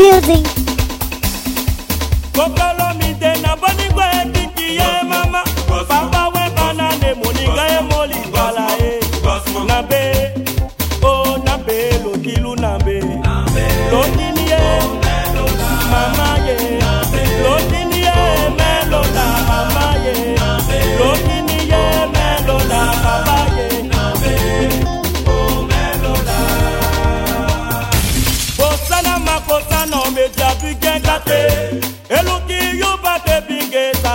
building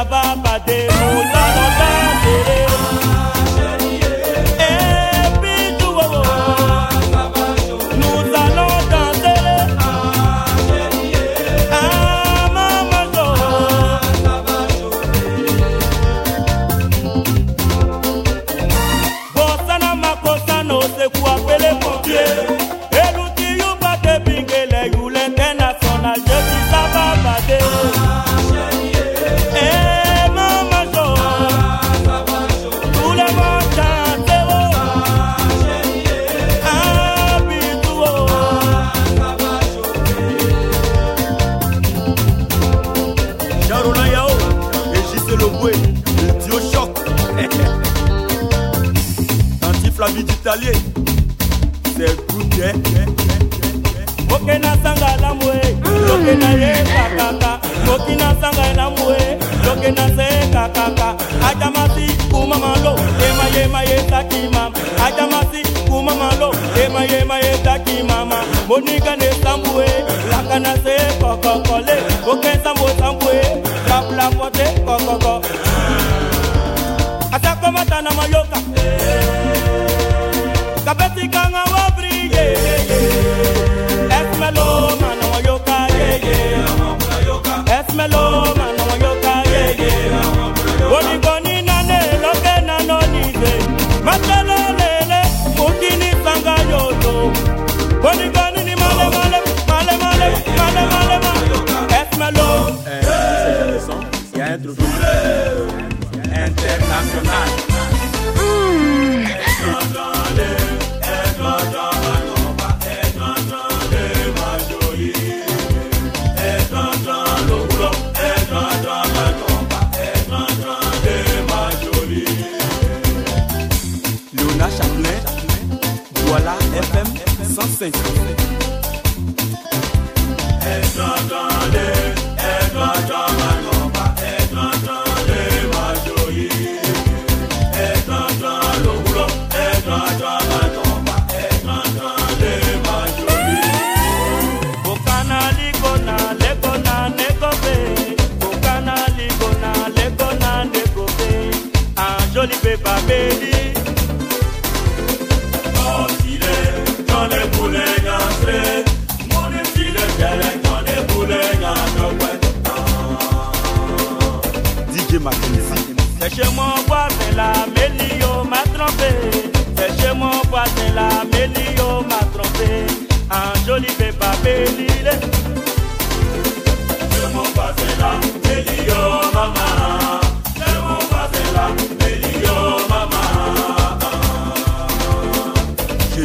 baba sambo sambwe Rap la mote go go go Atako mata na mayoka Kabeti kanga wa yeah yeah Esmelo mana mayoka yeah Esmelo mana Thank you. la Mélio m'a trompé. C'est chez mon la la m'a trompé. Un joli pépé, la' Chez mon voisin la Mélio maman.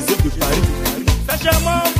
de Paris.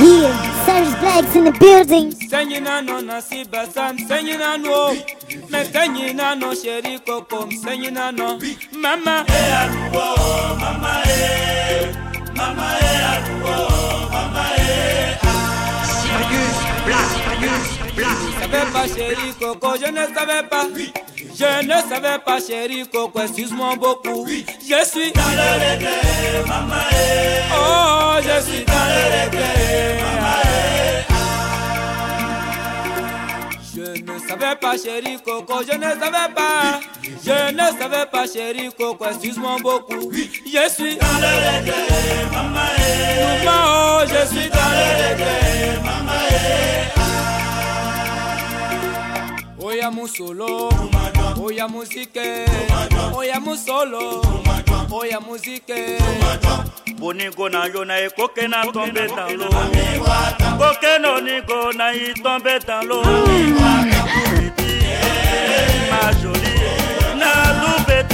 Yeah, Serge Black's in the building. Singing on on a siba sam, singing on wo. Me singing on no sherry coco, singing no. Mama, eh aruwo, mama eh, mama eh aruwo, mama eh. Sirius Black, Sirius Black. Savais pas chéri coco, je ne savais pas. Je ne savais pas moi beaucoup. Je suis savais pas, chérie Coco, je ne savais pas. Je ne savais pas, chérie Coco, excuse-moi beaucoup. Je suis dans le regret, maman. Eh. Maman, oh, je suis dans le regret, maman. Eh. Oya musolo, oya musike, oya musolo, oya musike. boningo na yo na ye koke na tombe talo koke nonigo na ye tombe talo. jolie na lubet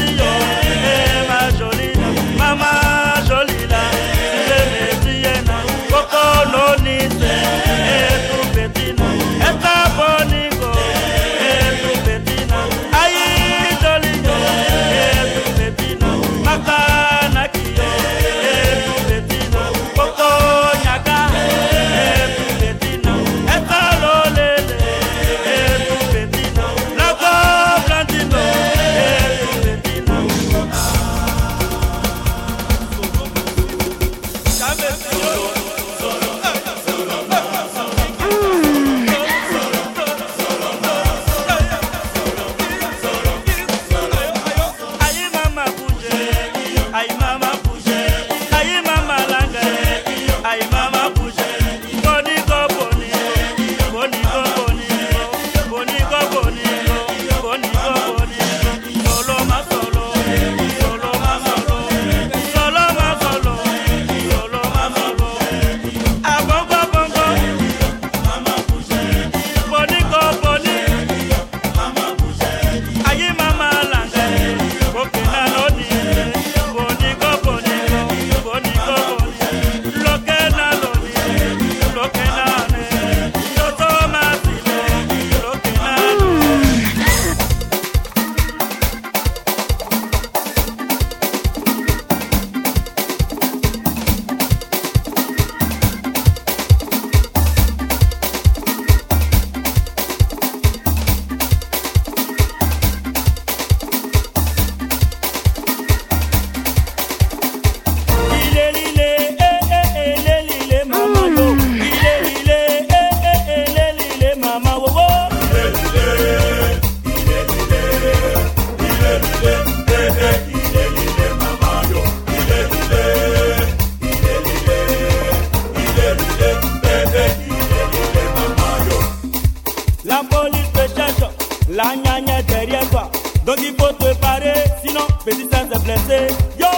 quelqu'un s'est blessé. Yo!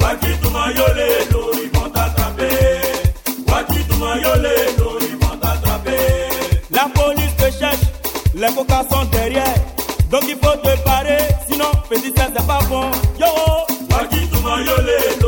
Waki m'a l'eau, ils vont t'attraper. Waki ma l'eau, ils vont t'attraper. La police te cherche, les coca sont derrière. Donc il faut te parer, sinon, petit, ça c'est pas bon. Yo! Waki Toumayole, l'eau.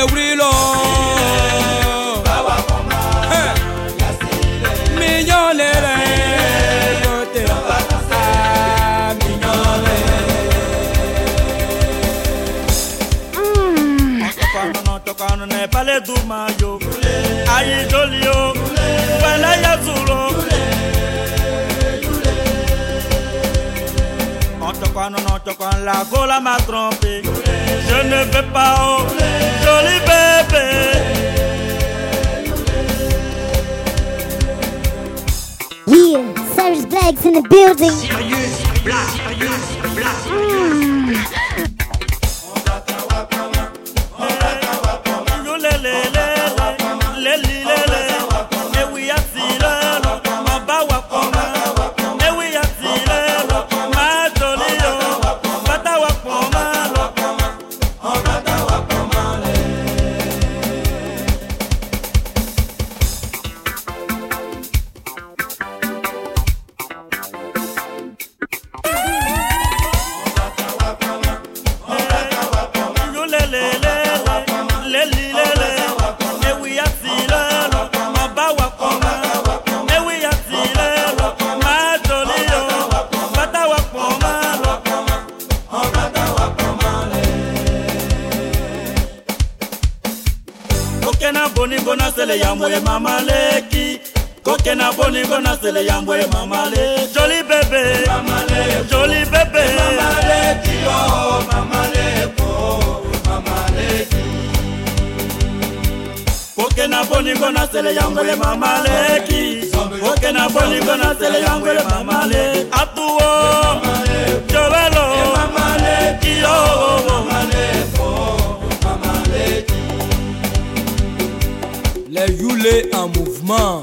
ewurilo. Miyɔn le rɛ lote. Miyɔn le. Tɔkanɔ nɛ pale duma yo. Ayi joli o. Wɛlɛ yɛ zuro. Ɔtɔkanɔ nɔtɔkan la ko ma trompe. je ne veux pas, oh, joli bébé. Serge in the building. Mm. ya mbwema maleki koke na boningo na sele ya mbwema male joli bebe joli bebe koke na boningo na sele ya mbwema maleki koke na boningo na sele ya mbwema male atuwo jobel en mouvement.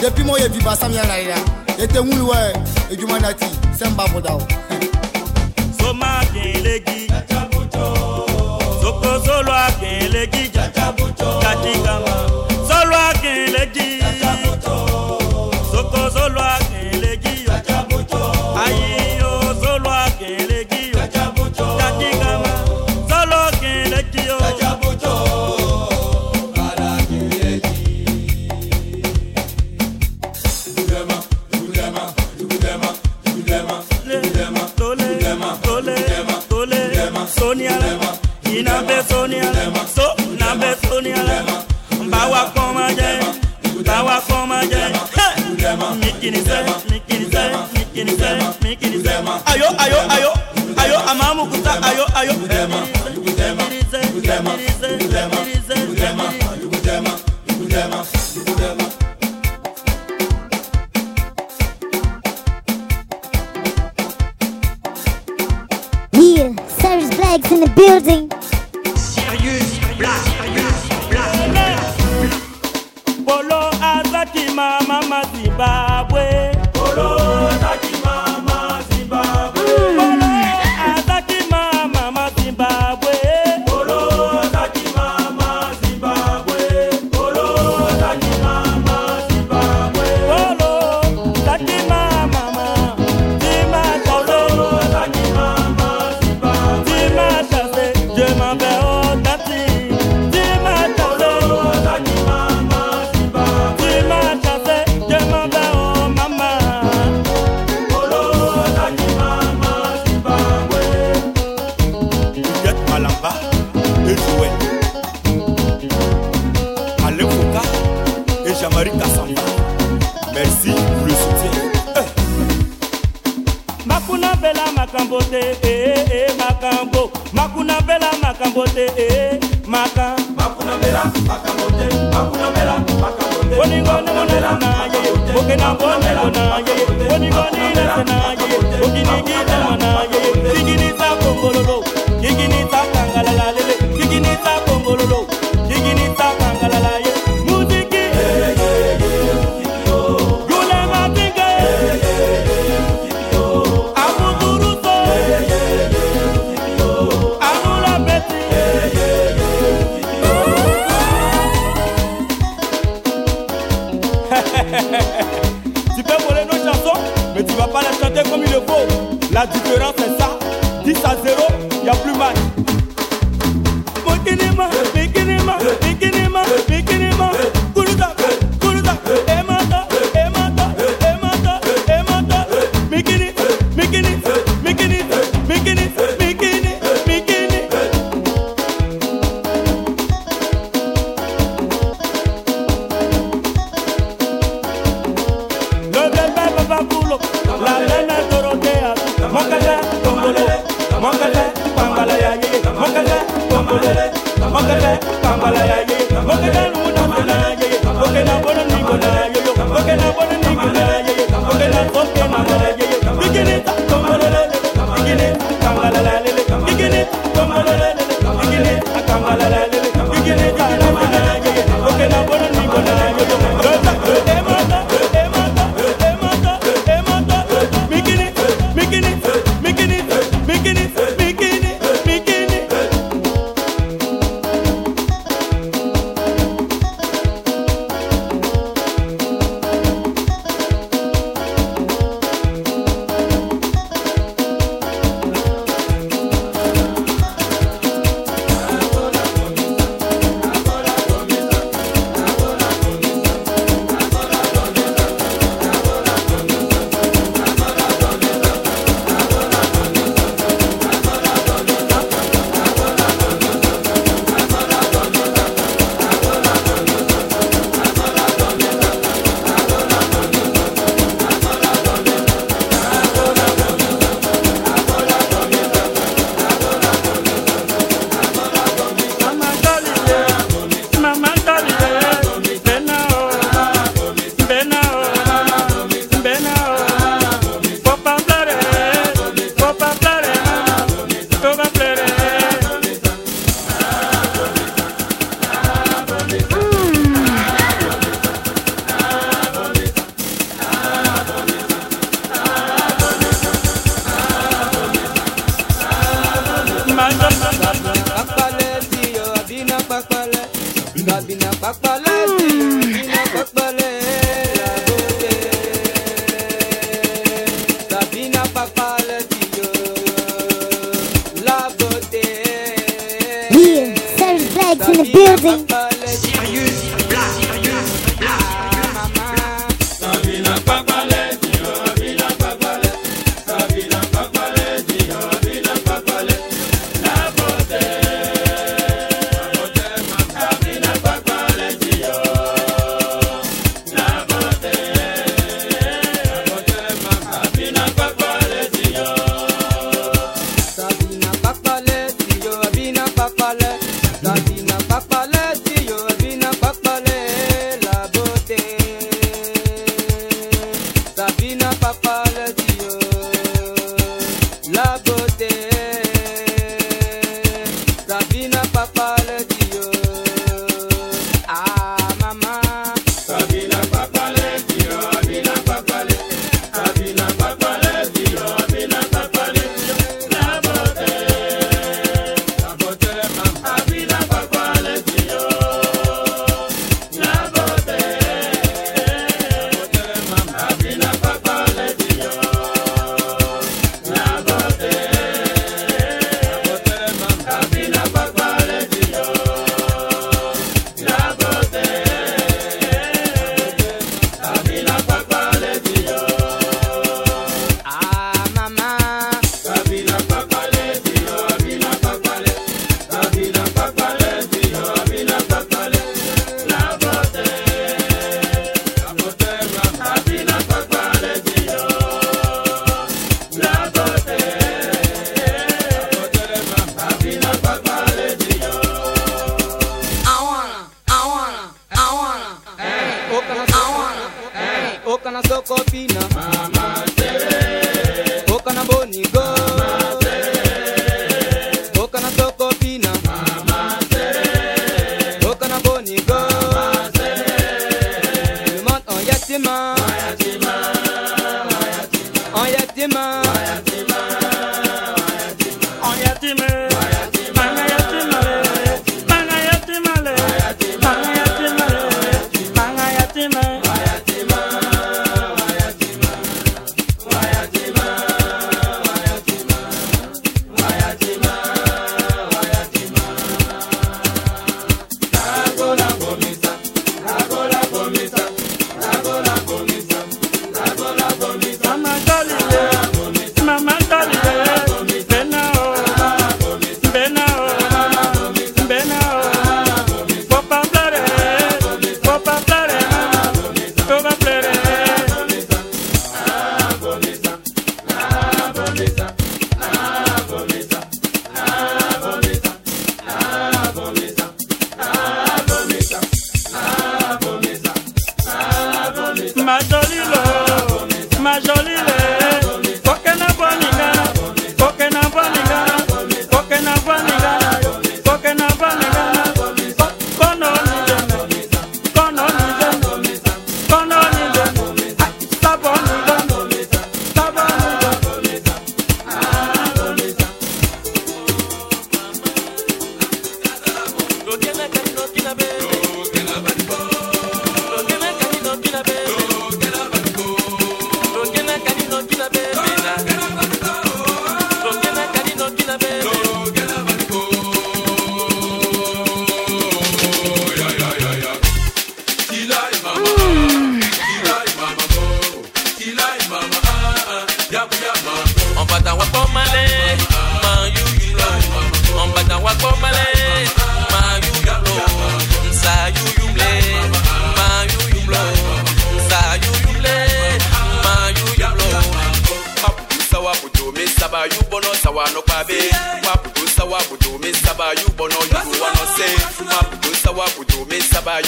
depuis moyebi basami ya na ye na ete ŋulu wɛ edwuma na ti sɛ n ba boda o soma kelegi sokozolo akelegi jatikama solo akelegi Yeah, Cyrus bags in the building. La différence c'est ça. 10 à 0, il n'y a plus mal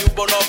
you bono